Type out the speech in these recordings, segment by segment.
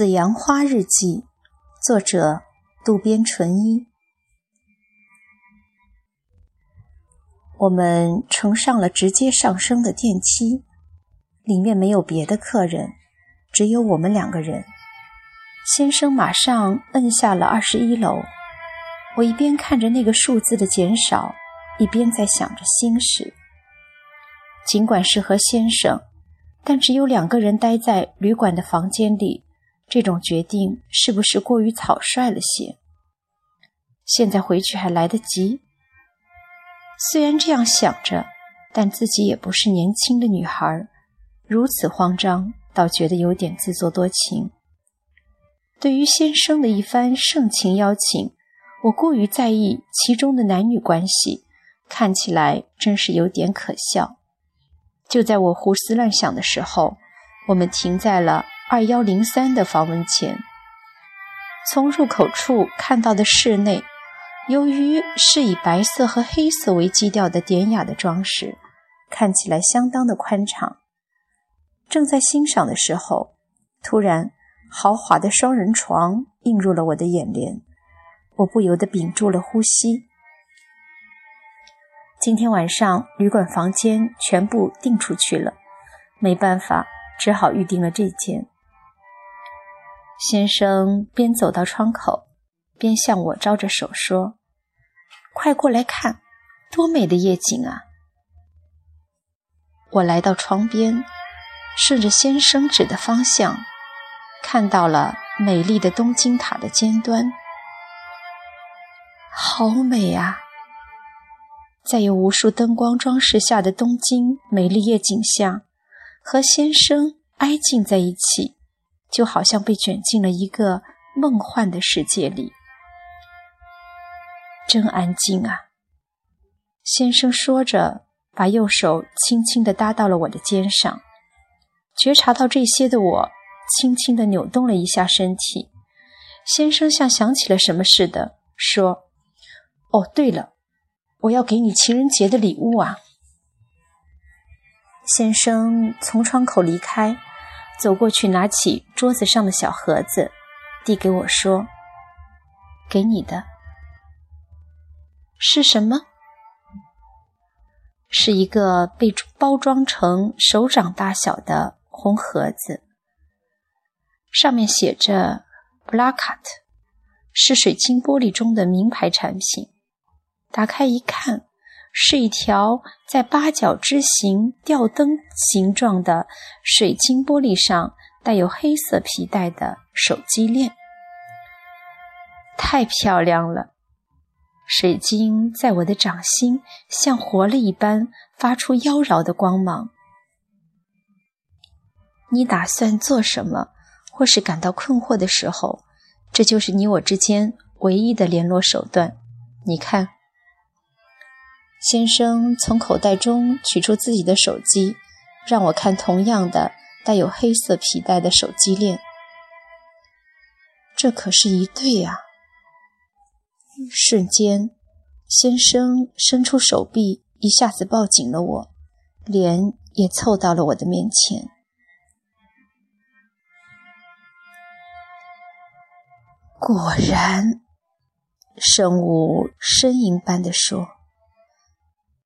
紫阳花日记，作者渡边淳一。我们乘上了直接上升的电梯，里面没有别的客人，只有我们两个人。先生马上摁下了二十一楼。我一边看着那个数字的减少，一边在想着心事。尽管是和先生，但只有两个人待在旅馆的房间里。这种决定是不是过于草率了些？现在回去还来得及。虽然这样想着，但自己也不是年轻的女孩，如此慌张，倒觉得有点自作多情。对于先生的一番盛情邀请，我过于在意其中的男女关系，看起来真是有点可笑。就在我胡思乱想的时候，我们停在了。二幺零三的房门前，从入口处看到的室内，由于是以白色和黑色为基调的典雅的装饰，看起来相当的宽敞。正在欣赏的时候，突然豪华的双人床映入了我的眼帘，我不由得屏住了呼吸。今天晚上旅馆房间全部订出去了，没办法，只好预定了这间。先生边走到窗口，边向我招着手说：“快过来看，多美的夜景啊！”我来到窗边，顺着先生指的方向，看到了美丽的东京塔的尖端，好美啊！在有无数灯光装饰下的东京美丽夜景下，和先生挨近在一起。就好像被卷进了一个梦幻的世界里，真安静啊！先生说着，把右手轻轻地搭到了我的肩上。觉察到这些的我，轻轻地扭动了一下身体。先生像想起了什么似的说：“哦，对了，我要给你情人节的礼物啊！”先生从窗口离开。走过去，拿起桌子上的小盒子，递给我说：“给你的是什么？是一个被包装成手掌大小的红盒子，上面写着 ‘Blackart’，是水晶玻璃中的名牌产品。打开一看。”是一条在八角之形吊灯形状的水晶玻璃上带有黑色皮带的手机链，太漂亮了！水晶在我的掌心像活了一般，发出妖娆的光芒。你打算做什么？或是感到困惑的时候，这就是你我之间唯一的联络手段。你看。先生从口袋中取出自己的手机，让我看同样的带有黑色皮带的手机链。这可是一对呀！瞬间，先生伸出手臂，一下子抱紧了我，脸也凑到了我的面前。果然，生物呻吟般地说。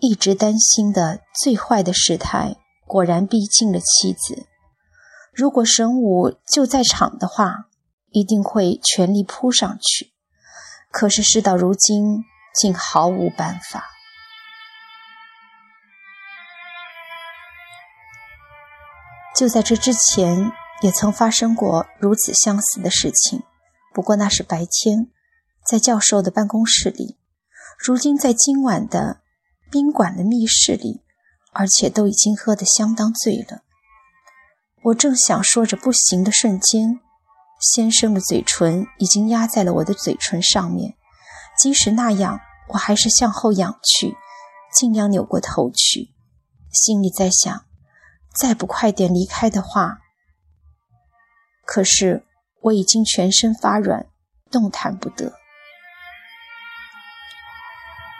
一直担心的最坏的事态果然逼近了妻子。如果神武就在场的话，一定会全力扑上去。可是事到如今，竟毫无办法。就在这之前，也曾发生过如此相似的事情，不过那是白天，在教授的办公室里。如今在今晚的。宾馆的密室里，而且都已经喝得相当醉了。我正想说着不行的瞬间，先生的嘴唇已经压在了我的嘴唇上面。即使那样，我还是向后仰去，尽量扭过头去，心里在想：再不快点离开的话。可是我已经全身发软，动弹不得。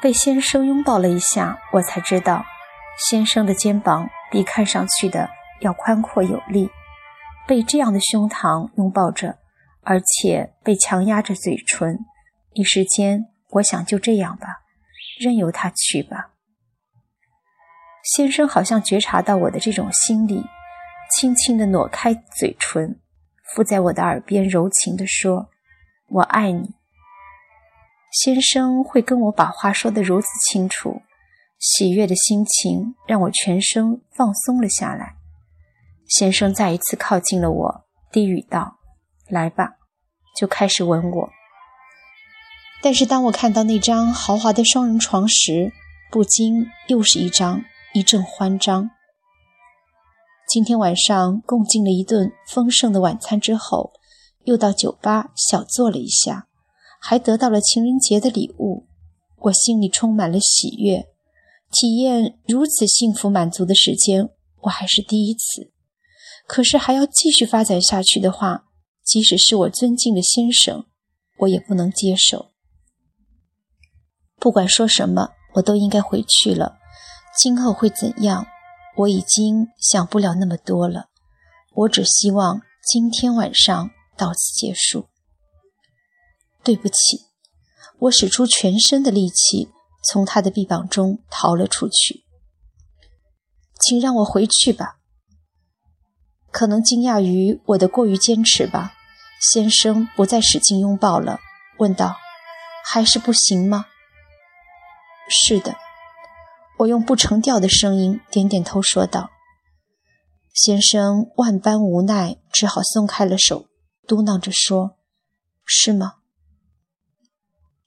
被先生拥抱了一下，我才知道，先生的肩膀比看上去的要宽阔有力，被这样的胸膛拥抱着，而且被强压着嘴唇，一时间，我想就这样吧，任由他去吧。先生好像觉察到我的这种心理，轻轻地挪开嘴唇，附在我的耳边柔情地说：“我爱你。”先生会跟我把话说得如此清楚，喜悦的心情让我全身放松了下来。先生再一次靠近了我，低语道：“来吧。”就开始吻我。但是当我看到那张豪华的双人床时，不禁又是一张。一阵慌张。今天晚上共进了一顿丰盛的晚餐之后，又到酒吧小坐了一下，还得到了情人节的礼物，我心里充满了喜悦。体验如此幸福满足的时间，我还是第一次。可是还要继续发展下去的话，即使是我尊敬的先生，我也不能接受。不管说什么，我都应该回去了。今后会怎样？我已经想不了那么多了。我只希望今天晚上到此结束。对不起，我使出全身的力气从他的臂膀中逃了出去。请让我回去吧。可能惊讶于我的过于坚持吧，先生不再使劲拥抱了，问道：“还是不行吗？”是的。我用不成调的声音点点头，说道：“先生万般无奈，只好松开了手，嘟囔着说：‘是吗？’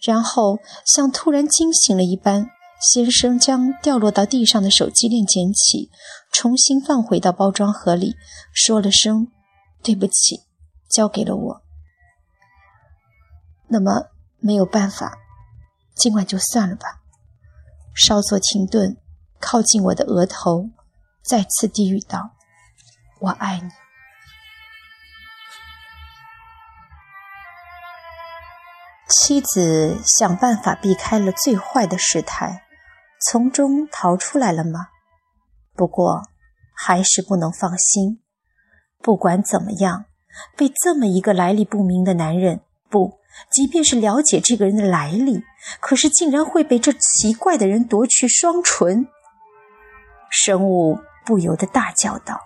然后像突然惊醒了一般，先生将掉落到地上的手机链捡起，重新放回到包装盒里，说了声‘对不起’，交给了我。那么没有办法，今晚就算了吧。”稍作停顿，靠近我的额头，再次低语道：“我爱你。”妻子想办法避开了最坏的事态，从中逃出来了吗？不过，还是不能放心。不管怎么样，被这么一个来历不明的男人不。即便是了解这个人的来历，可是竟然会被这奇怪的人夺去双唇。生物不由得大叫道：“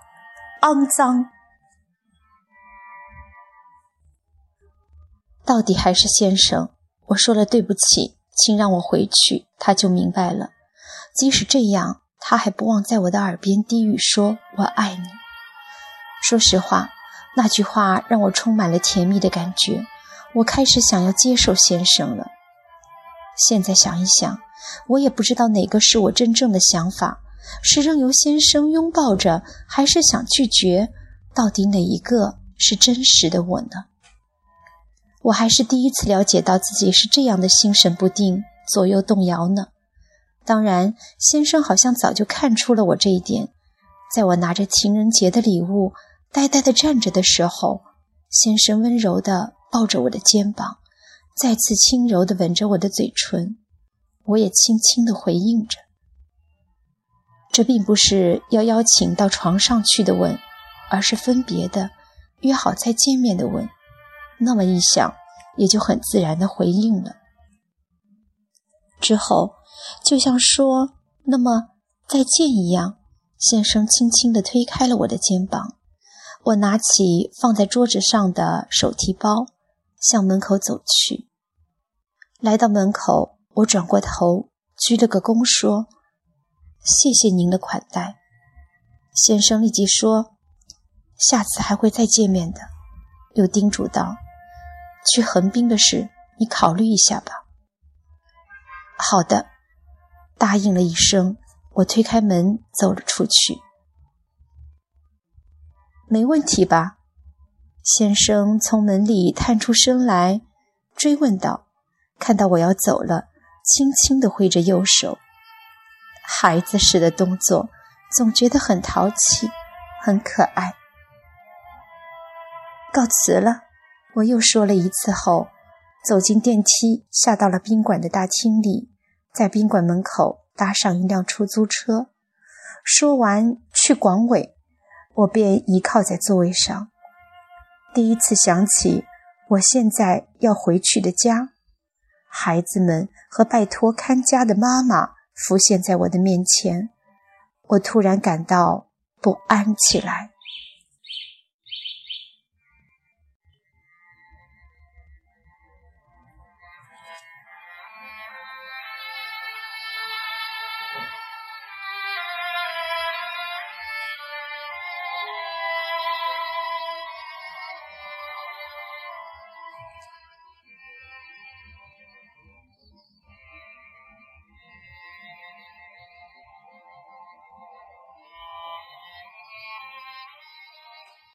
肮脏！”到底还是先生，我说了对不起，请让我回去，他就明白了。即使这样，他还不忘在我的耳边低语说：“我爱你。”说实话，那句话让我充满了甜蜜的感觉。我开始想要接受先生了。现在想一想，我也不知道哪个是我真正的想法：是任由先生拥抱着，还是想拒绝？到底哪一个是真实的我呢？我还是第一次了解到自己是这样的心神不定、左右动摇呢。当然，先生好像早就看出了我这一点。在我拿着情人节的礼物，呆呆地站着的时候，先生温柔地。抱着我的肩膀，再次轻柔地吻着我的嘴唇，我也轻轻地回应着。这并不是要邀请到床上去的吻，而是分别的、约好再见面的吻。那么一想，也就很自然的回应了。之后，就像说“那么再见”一样，先生轻轻地推开了我的肩膀。我拿起放在桌子上的手提包。向门口走去，来到门口，我转过头，鞠了个躬，说：“谢谢您的款待。”先生立即说：“下次还会再见面的。”又叮嘱道：“去横滨的事，你考虑一下吧。”好的，答应了一声，我推开门走了出去。没问题吧？先生从门里探出身来，追问道：“看到我要走了，轻轻地挥着右手，孩子似的动作，总觉得很淘气，很可爱。”告辞了，我又说了一次后，走进电梯，下到了宾馆的大厅里，在宾馆门口搭上一辆出租车。说完去广尾，我便倚靠在座位上。第一次想起我现在要回去的家，孩子们和拜托看家的妈妈浮现在我的面前，我突然感到不安起来。